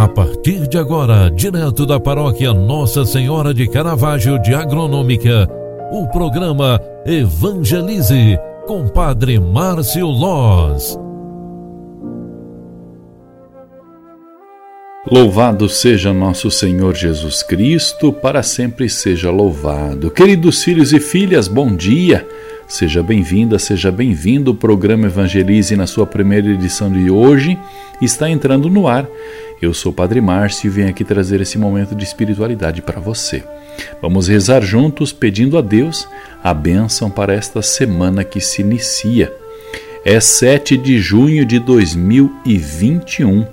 A partir de agora, direto da paróquia Nossa Senhora de Caravaggio de Agronômica, o programa Evangelize com Padre Márcio Loz. Louvado seja nosso Senhor Jesus Cristo, para sempre seja louvado. Queridos filhos e filhas, bom dia. Seja bem-vinda, seja bem-vindo. O programa Evangelize, na sua primeira edição de hoje, está entrando no ar. Eu sou o Padre Márcio e venho aqui trazer esse momento de espiritualidade para você. Vamos rezar juntos pedindo a Deus a bênção para esta semana que se inicia. É 7 de junho de 2021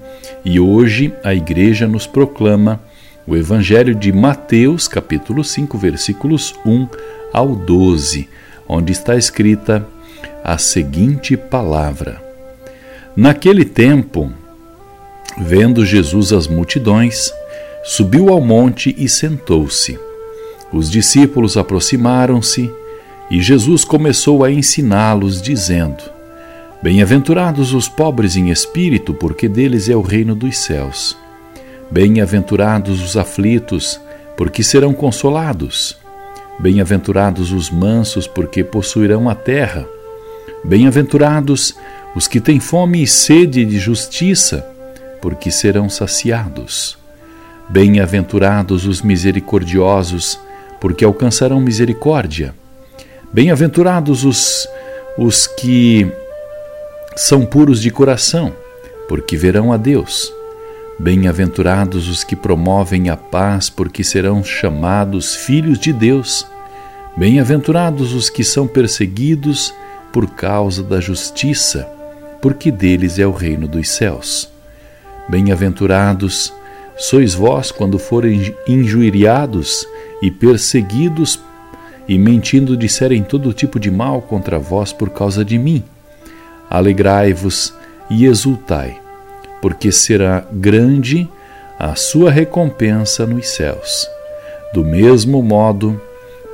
e hoje a igreja nos proclama o Evangelho de Mateus, capítulo 5, versículos 1 ao 12, onde está escrita a seguinte palavra: Naquele tempo, vendo Jesus as multidões, subiu ao monte e sentou-se. Os discípulos aproximaram-se e Jesus começou a ensiná-los, dizendo: Bem-aventurados os pobres em espírito, porque deles é o reino dos céus. Bem-aventurados os aflitos, porque serão consolados. Bem-aventurados os mansos, porque possuirão a terra. Bem-aventurados os que têm fome e sede de justiça, porque serão saciados. Bem-aventurados os misericordiosos, porque alcançarão misericórdia. Bem-aventurados os, os que são puros de coração, porque verão a Deus. Bem-aventurados os que promovem a paz, porque serão chamados filhos de Deus. Bem-aventurados os que são perseguidos por causa da justiça, porque deles é o reino dos céus. Bem-aventurados sois vós quando forem injuriados e perseguidos e mentindo disserem todo tipo de mal contra vós por causa de mim. Alegrai-vos e exultai, porque será grande a sua recompensa nos céus. Do mesmo modo,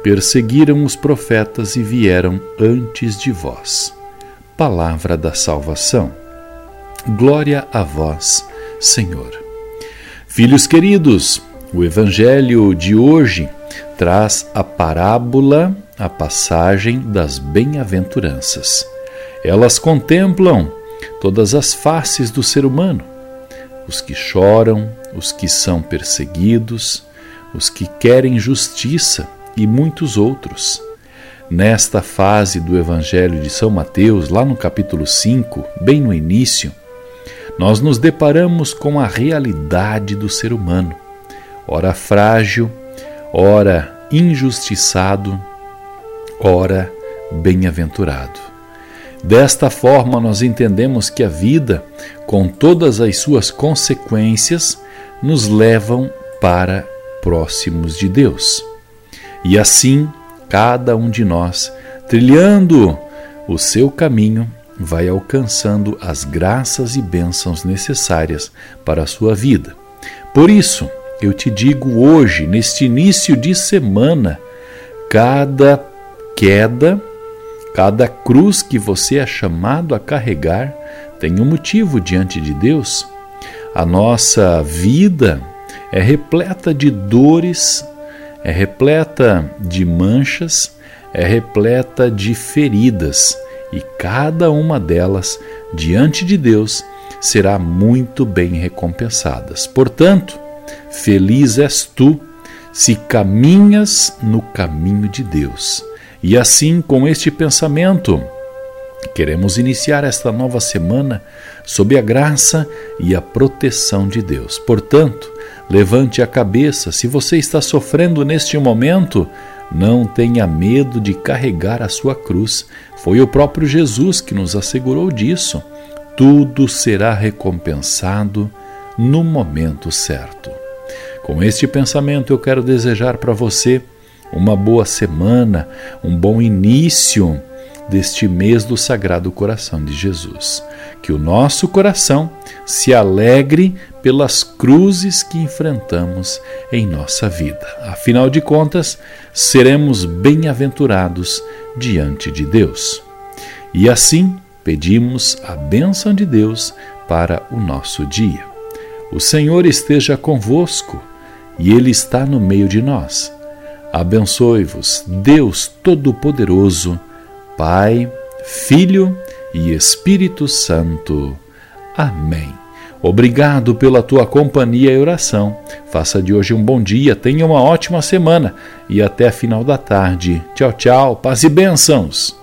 perseguiram os profetas e vieram antes de vós. Palavra da salvação. Glória a vós, Senhor. Filhos queridos, o Evangelho de hoje traz a parábola, a passagem das bem-aventuranças. Elas contemplam todas as faces do ser humano: os que choram, os que são perseguidos, os que querem justiça e muitos outros. Nesta fase do Evangelho de São Mateus, lá no capítulo 5, bem no início, nós nos deparamos com a realidade do ser humano, ora frágil, ora injustiçado, ora bem-aventurado. Desta forma, nós entendemos que a vida, com todas as suas consequências, nos levam para próximos de Deus. E assim, cada um de nós, trilhando o seu caminho, vai alcançando as graças e bênçãos necessárias para a sua vida. Por isso, eu te digo hoje, neste início de semana, cada queda Cada cruz que você é chamado a carregar tem um motivo diante de Deus. A nossa vida é repleta de dores, é repleta de manchas, é repleta de feridas, e cada uma delas, diante de Deus, será muito bem recompensadas. Portanto, feliz és tu se caminhas no caminho de Deus. E assim, com este pensamento, queremos iniciar esta nova semana sob a graça e a proteção de Deus. Portanto, levante a cabeça. Se você está sofrendo neste momento, não tenha medo de carregar a sua cruz. Foi o próprio Jesus que nos assegurou disso. Tudo será recompensado no momento certo. Com este pensamento, eu quero desejar para você uma boa semana, um bom início deste mês do Sagrado Coração de Jesus. Que o nosso coração se alegre pelas cruzes que enfrentamos em nossa vida. Afinal de contas, seremos bem-aventurados diante de Deus. E assim, pedimos a bênção de Deus para o nosso dia. O Senhor esteja convosco e Ele está no meio de nós. Abençoe-vos, Deus Todo-Poderoso, Pai, Filho e Espírito Santo. Amém. Obrigado pela tua companhia e oração. Faça de hoje um bom dia, tenha uma ótima semana e até a final da tarde. Tchau, tchau, paz e bênçãos.